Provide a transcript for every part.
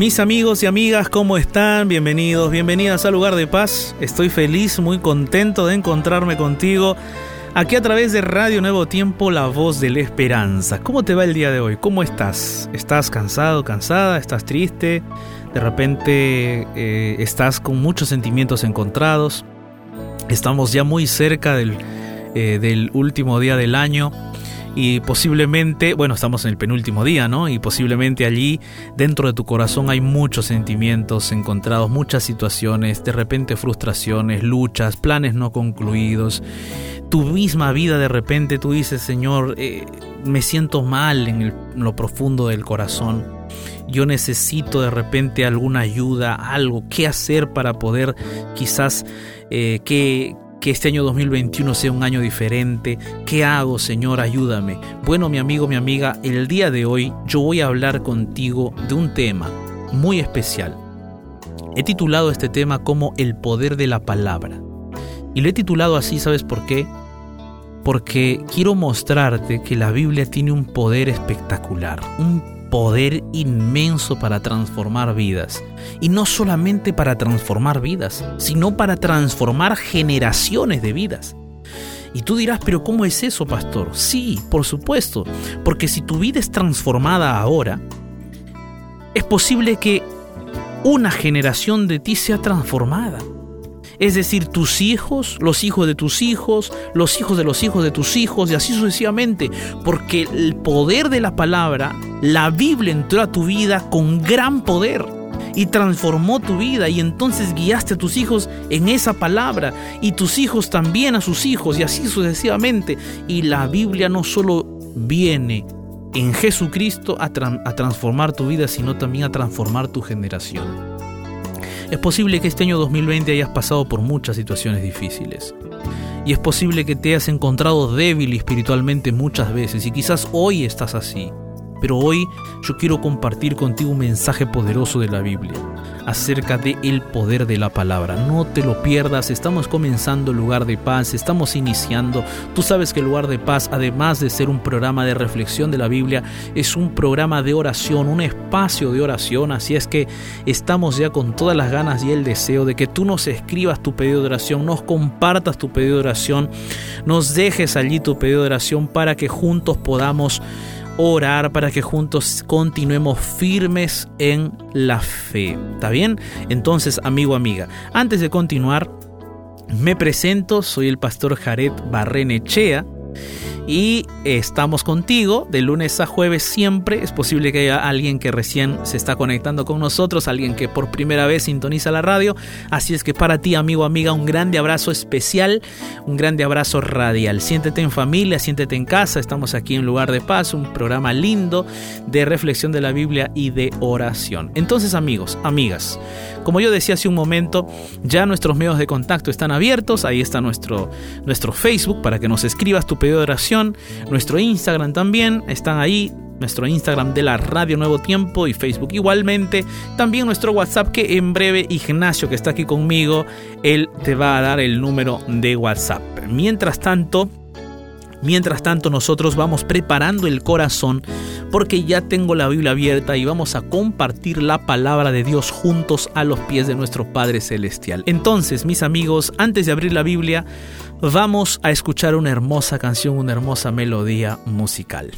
Mis amigos y amigas, ¿cómo están? Bienvenidos, bienvenidas al lugar de paz. Estoy feliz, muy contento de encontrarme contigo aquí a través de Radio Nuevo Tiempo, la voz de la esperanza. ¿Cómo te va el día de hoy? ¿Cómo estás? ¿Estás cansado, cansada? ¿Estás triste? De repente eh, estás con muchos sentimientos encontrados. Estamos ya muy cerca del, eh, del último día del año y posiblemente, bueno, estamos en el penúltimo día, ¿no? Y posiblemente allí dentro de tu corazón hay muchos sentimientos encontrados, muchas situaciones, de repente frustraciones, luchas, planes no concluidos. Tu misma vida de repente tú dices, Señor, eh, me siento mal en, lo profundo del corazón. Yo necesito de repente alguna ayuda, algo, qué hacer para poder quizás eh, que, que este año 2021 sea un año diferente. ¿Qué hago, Señor? Ayúdame. Bueno, mi amigo, mi amiga, el día de hoy yo voy a hablar contigo de un tema muy especial. He titulado este tema como El poder de la palabra. Y lo he titulado así, ¿sabes por qué? Porque quiero mostrarte que la Biblia tiene un poder espectacular, un poder inmenso para transformar vidas. Y no solamente para transformar vidas, sino para transformar generaciones de vidas. Y tú dirás, pero ¿cómo es eso, pastor? Sí, por supuesto, porque si tu vida es transformada ahora, es posible que una generación de ti sea transformada es decir, tus hijos, los hijos de tus hijos, los hijos de los hijos de tus hijos y así sucesivamente, porque el poder de la palabra, la Biblia entró a tu vida con gran poder y transformó tu vida y entonces guiaste a tus hijos en esa palabra y tus hijos también a sus hijos y así sucesivamente. Y la Biblia no solo viene en Jesucristo a, a transformar tu vida, sino también a transformar tu generación. Es posible que este año 2020 hayas pasado por muchas situaciones difíciles. Y es posible que te hayas encontrado débil espiritualmente muchas veces y quizás hoy estás así. Pero hoy yo quiero compartir contigo un mensaje poderoso de la Biblia acerca de el poder de la palabra. No te lo pierdas, estamos comenzando el lugar de paz, estamos iniciando. Tú sabes que el lugar de paz, además de ser un programa de reflexión de la Biblia, es un programa de oración, un espacio de oración. Así es que estamos ya con todas las ganas y el deseo de que tú nos escribas tu pedido de oración, nos compartas tu pedido de oración, nos dejes allí tu pedido de oración para que juntos podamos orar para que juntos continuemos firmes en la fe. ¿Está bien? Entonces, amigo, amiga, antes de continuar, me presento, soy el pastor Jared Barrenechea y estamos contigo de lunes a jueves siempre. Es posible que haya alguien que recién se está conectando con nosotros, alguien que por primera vez sintoniza la radio. Así es que para ti, amigo, amiga, un grande abrazo especial, un grande abrazo radial. Siéntete en familia, siéntete en casa. Estamos aquí en Lugar de Paz, un programa lindo de reflexión de la Biblia y de oración. Entonces, amigos, amigas, como yo decía hace un momento, ya nuestros medios de contacto están abiertos. Ahí está nuestro, nuestro Facebook para que nos escribas tu pedido de oración. Nuestro Instagram también están ahí. Nuestro Instagram de la Radio Nuevo Tiempo y Facebook igualmente. También nuestro WhatsApp que en breve Ignacio que está aquí conmigo, él te va a dar el número de WhatsApp. Mientras tanto, Mientras tanto nosotros vamos preparando el corazón porque ya tengo la Biblia abierta y vamos a compartir la palabra de Dios juntos a los pies de nuestro Padre Celestial. Entonces, mis amigos, antes de abrir la Biblia, vamos a escuchar una hermosa canción, una hermosa melodía musical.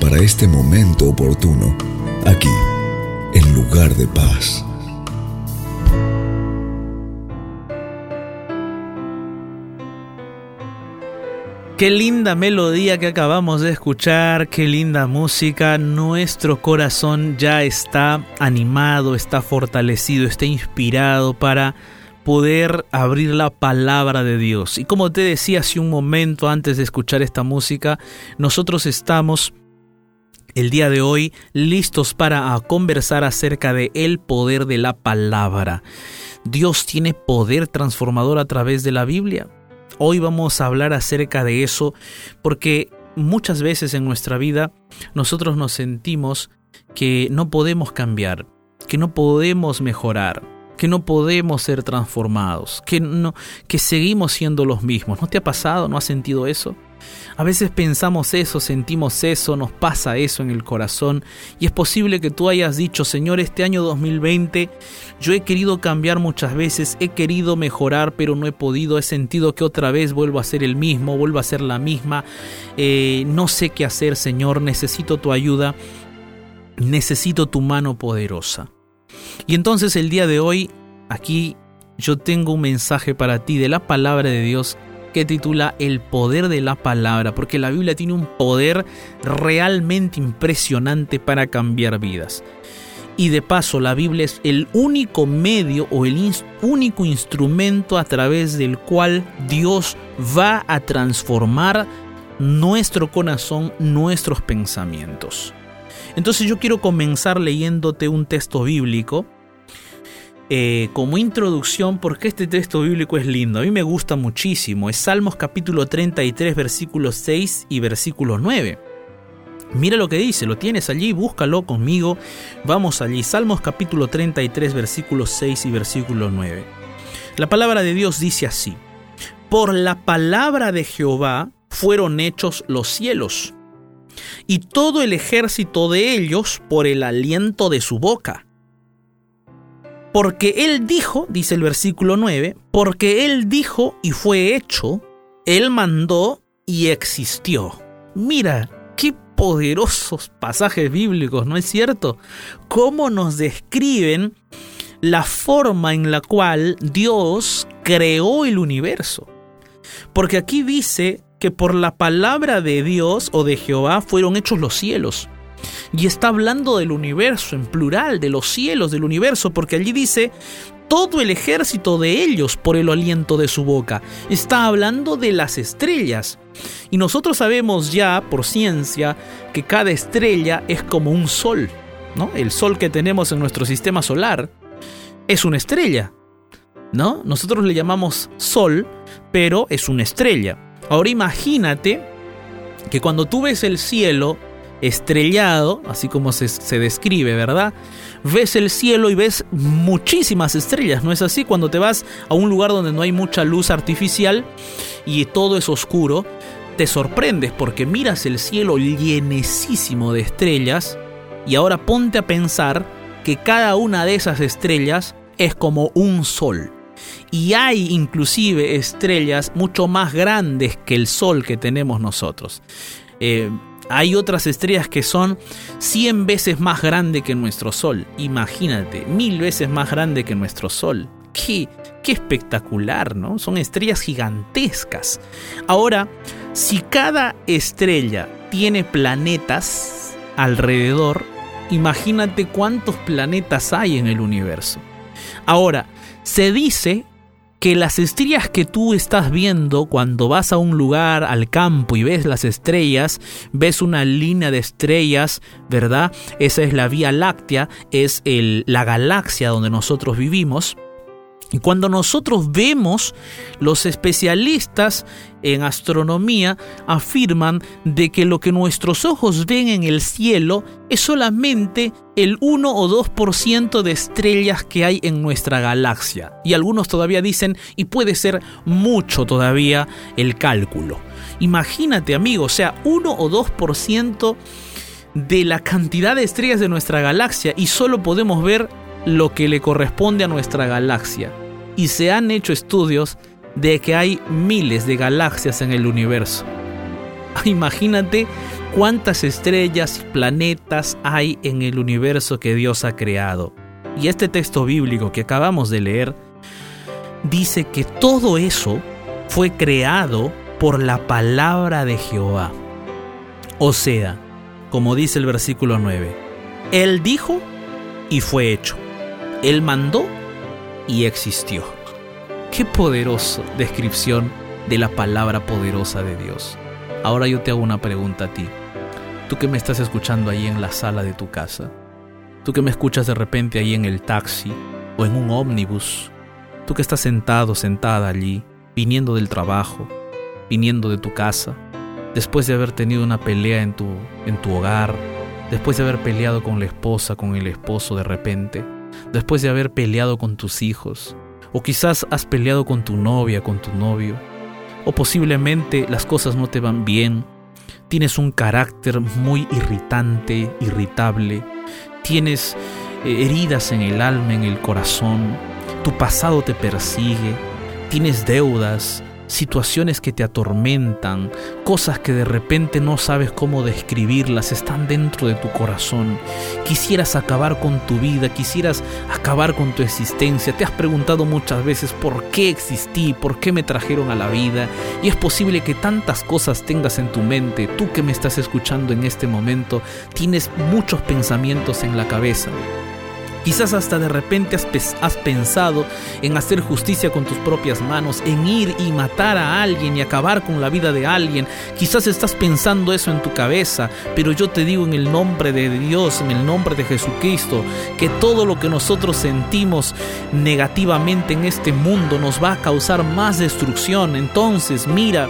Para este momento oportuno, aquí, en lugar de paz. Qué linda melodía que acabamos de escuchar, qué linda música. Nuestro corazón ya está animado, está fortalecido, está inspirado para poder abrir la palabra de Dios. Y como te decía hace un momento antes de escuchar esta música, nosotros estamos el día de hoy listos para conversar acerca de el poder de la palabra. Dios tiene poder transformador a través de la Biblia. Hoy vamos a hablar acerca de eso porque muchas veces en nuestra vida nosotros nos sentimos que no podemos cambiar, que no podemos mejorar, que no podemos ser transformados, que no que seguimos siendo los mismos. ¿No te ha pasado? ¿No has sentido eso? A veces pensamos eso, sentimos eso, nos pasa eso en el corazón y es posible que tú hayas dicho, Señor, este año 2020 yo he querido cambiar muchas veces, he querido mejorar, pero no he podido, he sentido que otra vez vuelvo a ser el mismo, vuelvo a ser la misma, eh, no sé qué hacer, Señor, necesito tu ayuda, necesito tu mano poderosa. Y entonces el día de hoy, aquí yo tengo un mensaje para ti de la palabra de Dios que titula El poder de la palabra, porque la Biblia tiene un poder realmente impresionante para cambiar vidas. Y de paso, la Biblia es el único medio o el único instrumento a través del cual Dios va a transformar nuestro corazón, nuestros pensamientos. Entonces yo quiero comenzar leyéndote un texto bíblico eh, como introducción porque este texto bíblico es lindo, a mí me gusta muchísimo, es Salmos capítulo 33 versículos 6 y versículo 9. Mira lo que dice, lo tienes allí, búscalo conmigo, vamos allí, Salmos capítulo 33 versículos 6 y versículo 9. La palabra de Dios dice así, por la palabra de Jehová fueron hechos los cielos, y todo el ejército de ellos por el aliento de su boca porque Él dijo, dice el versículo 9, porque Él dijo y fue hecho, Él mandó y existió. Mira, qué poderosos pasajes bíblicos, ¿no es cierto? Cómo nos describen la forma en la cual Dios creó el universo. Porque aquí dice que por la palabra de Dios o de Jehová fueron hechos los cielos. Y está hablando del universo en plural, de los cielos del universo, porque allí dice todo el ejército de ellos por el aliento de su boca. Está hablando de las estrellas. Y nosotros sabemos ya por ciencia que cada estrella es como un sol, ¿no? El sol que tenemos en nuestro sistema solar es una estrella, ¿no? Nosotros le llamamos sol, pero es una estrella. Ahora imagínate que cuando tú ves el cielo estrellado, así como se, describe, ¿verdad? Ves el cielo y ves muchísimas estrellas, ¿no es así? Cuando te vas a un lugar donde no hay mucha luz artificial y todo es oscuro, te sorprendes porque miras el cielo llenecísimo de estrellas y ahora ponte a pensar que cada una de esas estrellas es como un sol. Y hay inclusive estrellas mucho más grandes que el sol que tenemos nosotros. Eh, hay otras estrellas que son 100 veces más grandes que nuestro Sol. Imagínate, mil veces más grande que nuestro Sol. Qué, qué espectacular, ¿no? Son estrellas gigantescas. Ahora, si cada estrella tiene planetas alrededor, imagínate cuántos planetas hay en el universo. Ahora, se dice que las estrellas que tú estás viendo cuando vas a un lugar, al campo y ves las estrellas, ves una línea de estrellas, ¿verdad? Esa es la Vía Láctea, es el, la galaxia donde nosotros vivimos. Y cuando nosotros vemos, los especialistas en astronomía afirman de que lo que nuestros ojos ven en el cielo es solamente el 1 o 2% de estrellas que hay en nuestra galaxia. Y algunos todavía dicen, y puede ser mucho todavía el cálculo. Imagínate, amigo, o sea, 1 o 2% de la cantidad de estrellas de nuestra galaxia y solo podemos ver lo que le corresponde a nuestra galaxia y se han hecho estudios de que hay miles de galaxias en el universo. Imagínate cuántas estrellas y planetas hay en el universo que Dios ha creado. Y este texto bíblico que acabamos de leer dice que todo eso fue creado por la palabra de Jehová. O sea, como dice el versículo 9, Él dijo y fue hecho. Él mandó y existió. Qué poderosa descripción de la palabra poderosa de Dios. Ahora yo te hago una pregunta a ti. Tú que me estás escuchando ahí en la sala de tu casa. Tú que me escuchas de repente ahí en el taxi o en un ómnibus. Tú que estás sentado, sentada allí, viniendo del trabajo, viniendo de tu casa, después de haber tenido una pelea en tu, en tu hogar, después de haber peleado con la esposa, con el esposo de repente, después de haber peleado con tus hijos, o quizás has peleado con tu novia, con tu novio, o posiblemente las cosas no te van bien, tienes un carácter muy irritante, irritable, tienes eh, heridas en el alma, en el corazón, tu pasado te persigue, tienes deudas, situaciones que te atormentan, cosas que de repente no sabes cómo describirlas, están dentro de tu corazón. Quisieras acabar con tu vida, quisieras acabar con tu existencia. Te has preguntado muchas veces por qué existí, por qué me trajeron a la vida. Y es posible que tantas cosas tengas en tu mente. Tú que me estás escuchando en este momento, tienes muchos pensamientos en la cabeza. Quizás hasta de repente has, pensado en hacer justicia con tus propias manos, en ir y matar a alguien y acabar con la vida de alguien. Quizás estás pensando eso en tu cabeza, pero yo te digo en el nombre de Dios, en el nombre de Jesucristo, que todo lo que nosotros sentimos negativamente en este mundo nos va a causar más destrucción. Entonces, mira,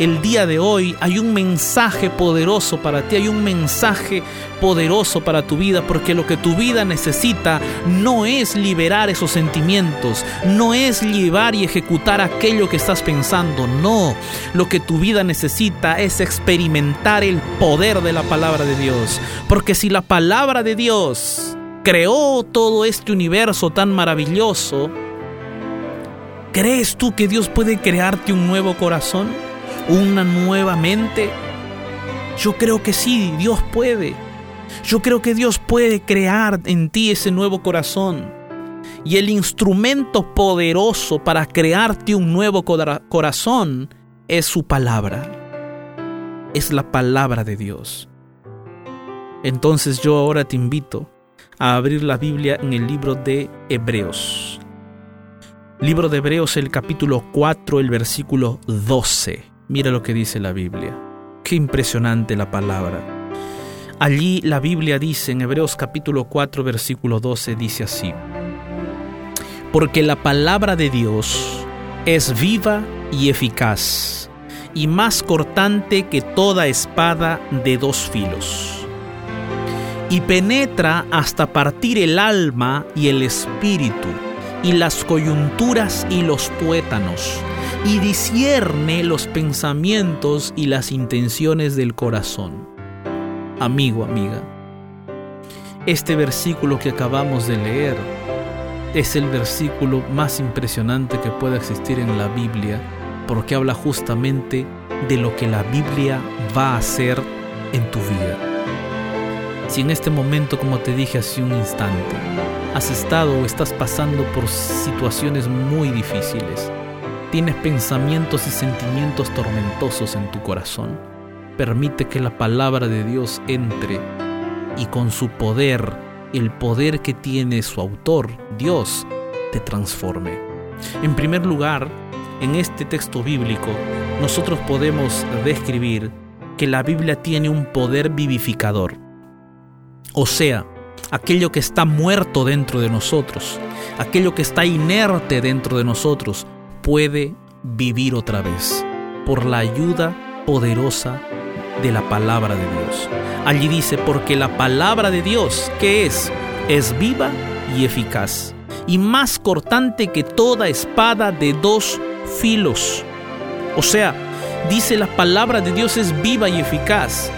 el día de hoy hay un mensaje poderoso para ti, hay un mensaje poderoso para tu vida, porque lo que tu vida necesita no es liberar esos sentimientos, no es llevar y ejecutar aquello que estás pensando, no, lo que tu vida necesita es experimentar el poder de la palabra de Dios, porque si la palabra de Dios creó todo este universo tan maravilloso, ¿crees tú que Dios puede crearte un nuevo corazón? Una nueva mente? Yo creo que sí, Dios puede. Yo creo que Dios puede crear en ti ese nuevo corazón. Y el instrumento poderoso para crearte un nuevo corazón es su palabra. Es la palabra de Dios. Entonces yo ahora te invito a abrir la Biblia en el libro de Hebreos. Libro de Hebreos, el capítulo 4, el versículo 12. Mira lo que dice la Biblia. Qué impresionante la palabra. Allí la Biblia dice en Hebreos capítulo 4 versículo 12 dice así. Porque la palabra de Dios es viva y eficaz y más cortante que toda espada de dos filos y penetra hasta partir el alma y el espíritu y las coyunturas y los tuétanos y discierne los pensamientos y las intenciones del corazón. Amigo, amiga, este versículo que acabamos de leer es el versículo más impresionante que pueda existir en la Biblia porque habla justamente de lo que la Biblia va a hacer en tu vida. Si en este momento, como te dije hace un instante, has estado o estás pasando por situaciones muy difíciles, tienes pensamientos y sentimientos tormentosos en tu corazón, permite que la palabra de Dios entre y con su poder, el poder que tiene su autor, Dios, te transforme. En primer lugar, en este texto bíblico, nosotros podemos describir que la Biblia tiene un poder vivificador. O sea, aquello que está muerto dentro de nosotros, aquello que está inerte dentro de nosotros, puede vivir otra vez por la ayuda poderosa de la palabra de Dios. Allí dice, porque la palabra de Dios, que es? Es viva y eficaz, y más cortante que toda espada de dos filos. O sea, dice la palabra de Dios es viva y eficaz.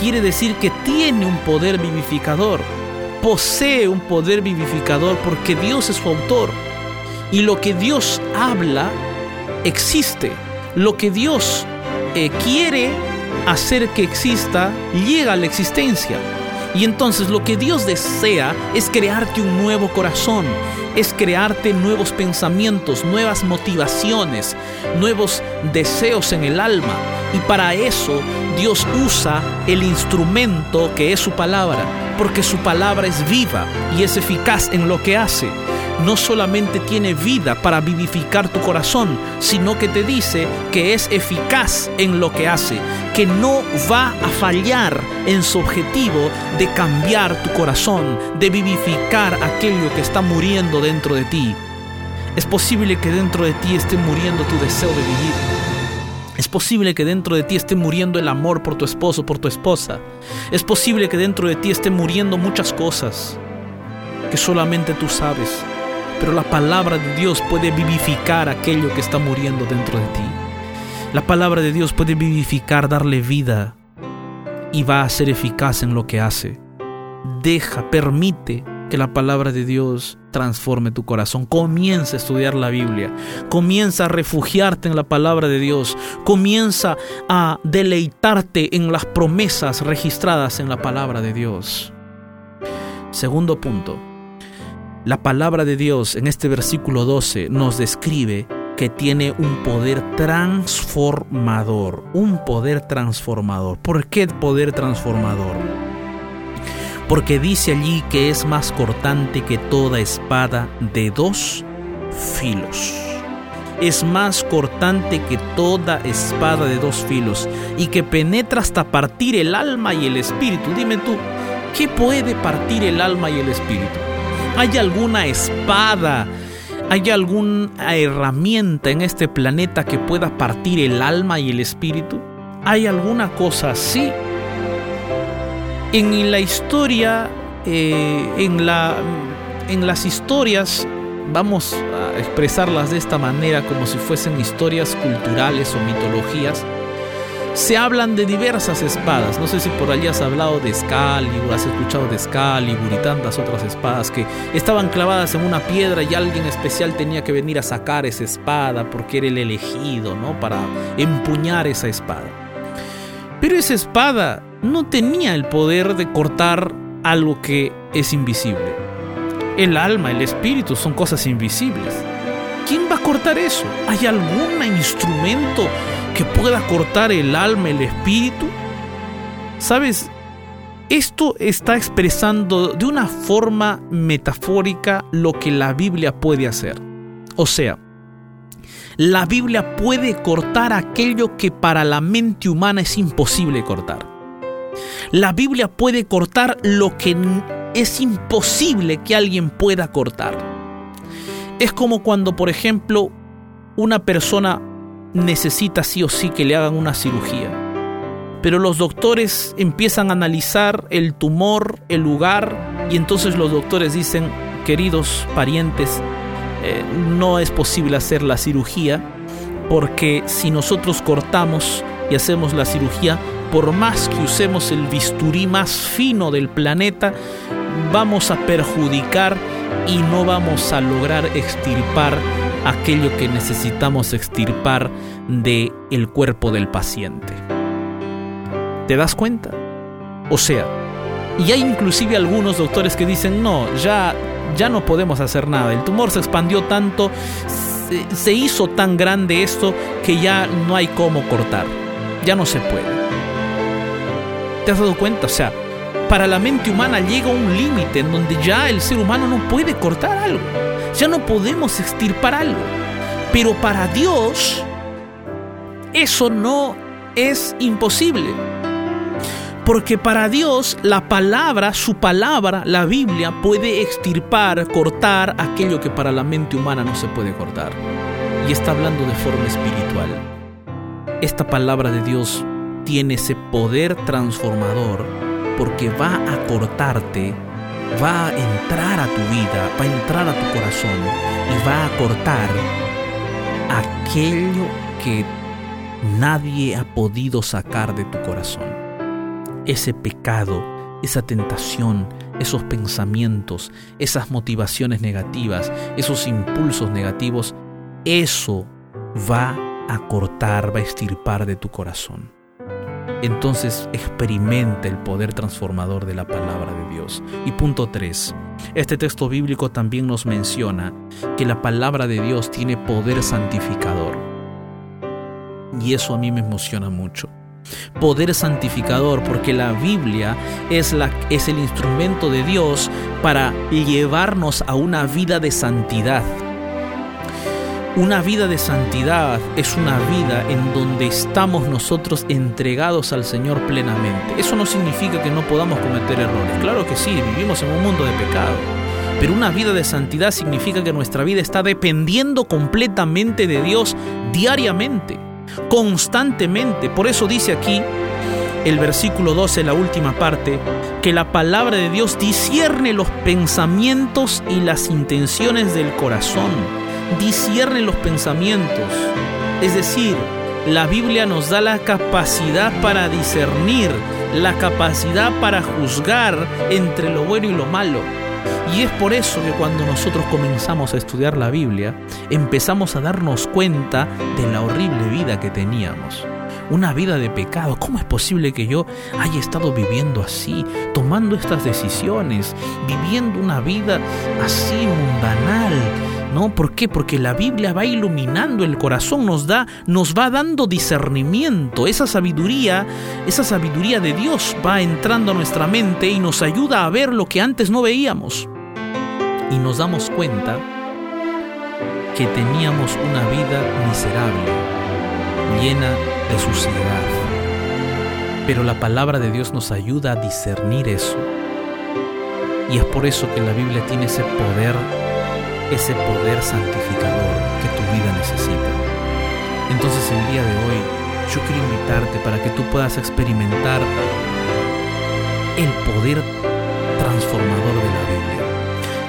Quiere decir que tiene un poder vivificador, posee un poder vivificador porque Dios es su autor. Y lo que Dios habla existe. Lo que Dios eh, quiere hacer que exista llega a la existencia. Y entonces lo que Dios desea es crearte un nuevo corazón, es crearte nuevos pensamientos, nuevas motivaciones, nuevos deseos en el alma. Y para eso Dios usa el instrumento que es su palabra, porque su palabra es viva y es eficaz en lo que hace no solamente tiene vida para vivificar tu corazón, sino que te dice que es eficaz en lo que hace, que no va a fallar en su objetivo de cambiar tu corazón, de vivificar aquello que está muriendo dentro de ti. Es posible que dentro de ti esté muriendo tu deseo de vivir. Es posible que dentro de ti esté muriendo el amor por tu esposo, por tu esposa. Es posible que dentro de ti esté muriendo muchas cosas que solamente tú sabes pero la palabra de Dios puede vivificar aquello que está muriendo dentro de ti. La palabra de Dios puede vivificar, darle vida y va a ser eficaz en lo que hace. Deja, permite que la palabra de Dios transforme tu corazón. Comienza a estudiar la Biblia. Comienza a refugiarte en la palabra de Dios. Comienza a deleitarte en las promesas registradas en la palabra de Dios. Segundo punto, la palabra de Dios en este versículo 12 nos describe que tiene un poder transformador, un poder transformador. ¿Por qué poder transformador? Porque dice allí que es más cortante que toda espada de dos filos. Es más cortante que toda espada de dos filos y que penetra hasta partir el alma y el espíritu. Dime tú, ¿qué puede partir el alma y el espíritu? ¿Hay alguna espada? ¿Hay alguna herramienta en este planeta que pueda partir el alma y el espíritu? ¿Hay alguna cosa así? En la historia, eh, en, la, en las historias, vamos a expresarlas de esta manera como si fuesen historias culturales o mitologías, se hablan de diversas espadas. No sé si por allí has hablado de Excalibur, has escuchado de Excalibur y tantas otras espadas que estaban clavadas en una piedra y alguien especial tenía que venir a sacar esa espada porque era el elegido, ¿no? Para empuñar esa espada. Pero esa espada no tenía el poder de cortar algo que es invisible. El alma, el espíritu son cosas invisibles. ¿Quién va a cortar eso? ¿Hay algún instrumento que pueda cortar el alma, el espíritu? ¿Sabes? Esto está expresando de una forma metafórica lo que la Biblia puede hacer. O sea, la Biblia puede cortar aquello que para la mente humana es imposible cortar. La Biblia puede cortar lo que es imposible que alguien pueda cortar. Es como cuando, por ejemplo, una persona necesita sí o sí que le hagan una cirugía. Pero los doctores empiezan a analizar el tumor, el lugar, y entonces los doctores dicen, queridos parientes, eh, no es posible hacer la cirugía, porque si nosotros cortamos y hacemos la cirugía, por más que usemos el bisturí más fino del planeta, vamos a perjudicar y no vamos a lograr extirpar aquello que necesitamos extirpar de el cuerpo del paciente. ¿Te das cuenta? O sea, y hay inclusive algunos doctores que dicen, "No, ya ya no podemos hacer nada. El tumor se expandió tanto, se, se hizo tan grande esto que ya no hay cómo cortar. Ya no se puede." ¿Te has dado cuenta? O sea, para la mente humana llega un límite en donde ya el ser humano no puede cortar algo. Ya no podemos extirpar algo. Pero para Dios eso no es imposible. Porque para Dios la palabra, su palabra, la Biblia, puede extirpar, cortar aquello que para la mente humana no se puede cortar. Y está hablando de forma espiritual. Esta palabra de Dios tiene ese poder transformador porque va a cortarte, va a entrar a tu vida, va a entrar a tu corazón y va a cortar aquello que nadie ha podido sacar de tu corazón. Ese pecado, esa tentación, esos pensamientos, esas motivaciones negativas, esos impulsos negativos, eso va a cortar, va a extirpar de tu corazón. Entonces experimenta el poder transformador de la palabra de Dios. Y punto 3. Este texto bíblico también nos menciona que la palabra de Dios tiene poder santificador. Y eso a mí me emociona mucho. Poder santificador porque la Biblia es, la, es el instrumento de Dios para llevarnos a una vida de santidad una vida de santidad es una vida en donde estamos nosotros entregados al Señor plenamente. Eso no significa que no podamos cometer errores. Claro que sí, vivimos en un mundo de pecado. Pero una vida de santidad significa que nuestra vida está dependiendo completamente de Dios diariamente, constantemente. Por eso dice aquí el versículo 12, la última parte, que la palabra de Dios discierne los pensamientos y las intenciones del corazón discierne los pensamientos. Es decir, la Biblia nos da la capacidad para discernir, la capacidad para juzgar entre lo bueno y lo malo. Y es por eso que cuando nosotros comenzamos a estudiar la Biblia, empezamos a darnos cuenta de la horrible vida que teníamos. Una vida de pecado. ¿Cómo es posible que yo haya estado viviendo así, tomando estas decisiones, viviendo una vida así mundanal? ¿No? ¿Por qué? Porque la Biblia va iluminando el corazón, nos da, nos va dando discernimiento, esa sabiduría, esa sabiduría de Dios va entrando a nuestra mente y nos ayuda a ver lo que antes no veíamos. Y nos damos cuenta que teníamos una vida miserable, llena de suciedad. Pero la palabra de Dios nos ayuda a discernir eso. Y es por eso que la Biblia tiene ese poder ese poder santificador que tu vida necesita. Entonces el día de hoy yo quiero invitarte para que tú puedas experimentar el poder transformador de la Biblia,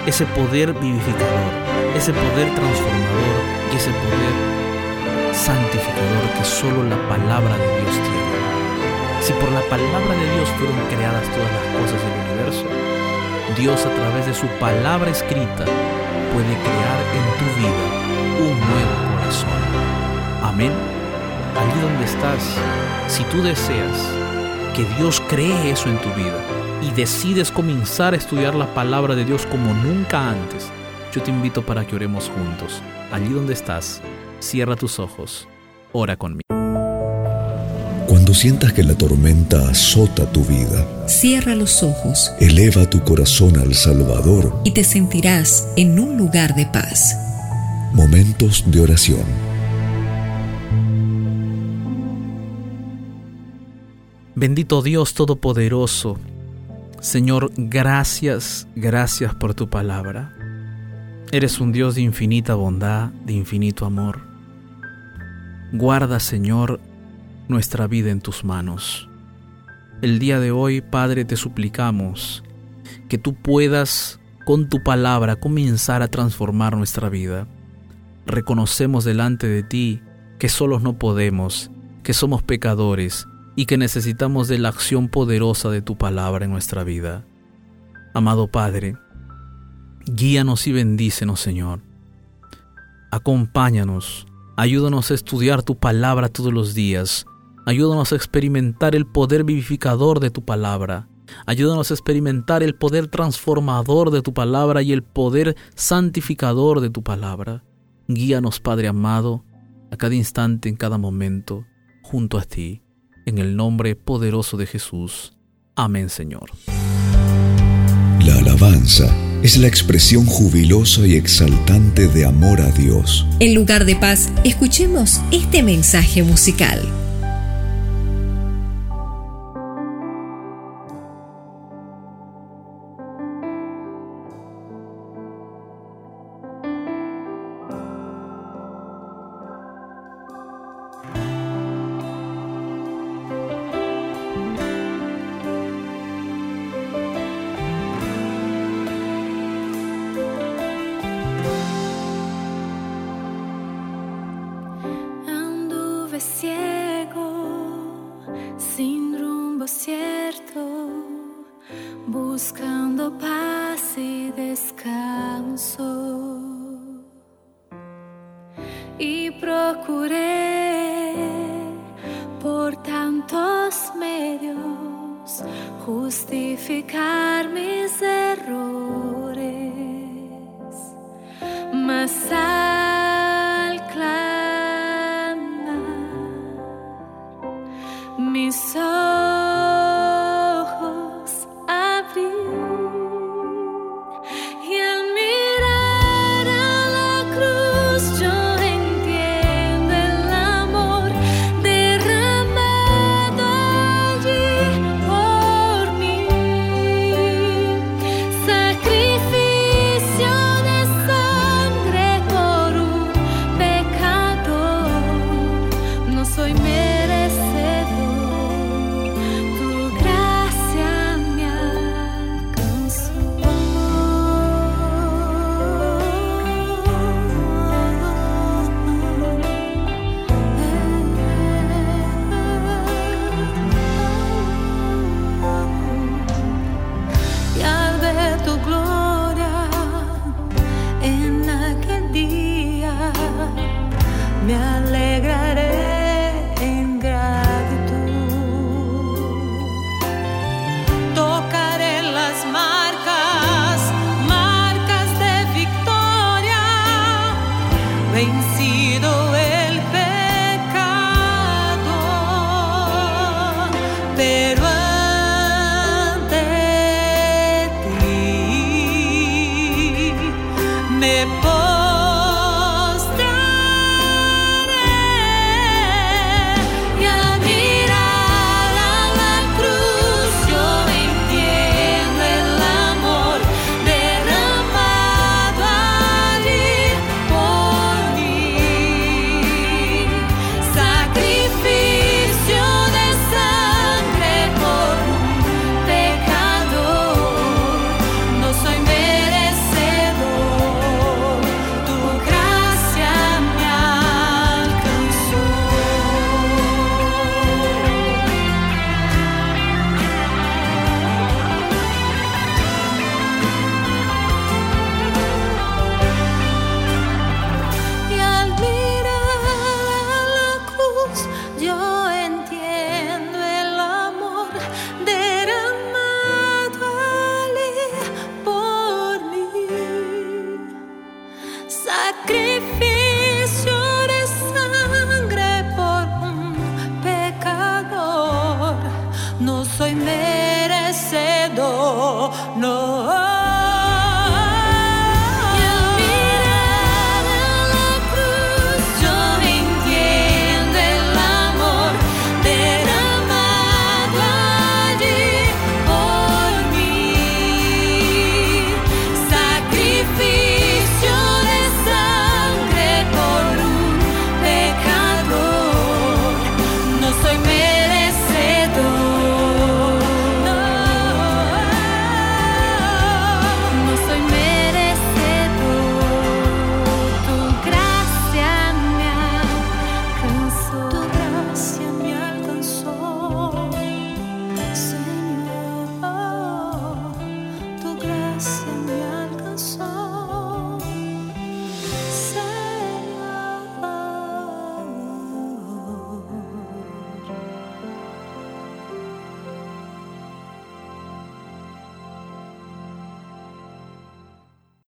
ese poder vivificador, ese poder transformador y ese poder santificador que solo la palabra de Dios tiene. Si por la palabra de Dios fueron creadas todas las cosas del universo, Dios a través de su palabra escrita puede crear en tu vida un nuevo corazón. Amén. Allí donde estás, si tú deseas que Dios cree eso en tu vida y decides comenzar a estudiar la palabra de Dios como nunca antes, yo te invito para que oremos juntos. Allí donde estás, cierra tus ojos, ora conmigo. Cuando sientas que la tormenta azota tu vida, cierra los ojos, eleva tu corazón al Salvador y te sentirás en un lugar de paz. Momentos de oración. Bendito Dios Todopoderoso, Señor, gracias, gracias por tu palabra. Eres un Dios de infinita bondad, de infinito amor. Guarda, Señor, nuestra vida en tus manos. El día de hoy, Padre, te suplicamos que tú puedas con tu palabra comenzar a transformar nuestra vida. Reconocemos delante de ti que solos no podemos, que somos pecadores y que necesitamos de la acción poderosa de tu palabra en nuestra vida. Amado Padre, guíanos y bendícenos, Señor. Acompáñanos, ayúdanos a estudiar tu palabra todos los días, Ayúdanos a experimentar el poder vivificador de tu palabra. Ayúdanos a experimentar el poder transformador de tu palabra y el poder santificador de tu palabra. Guíanos, Padre amado, a cada instante, en cada momento, junto a ti, en el nombre poderoso de Jesús. Amén, Señor. La alabanza es la expresión jubilosa y exaltante de amor a Dios. En lugar de paz, escuchemos este mensaje musical. Y procuré por tanto tantos medios justificar mis errores, mas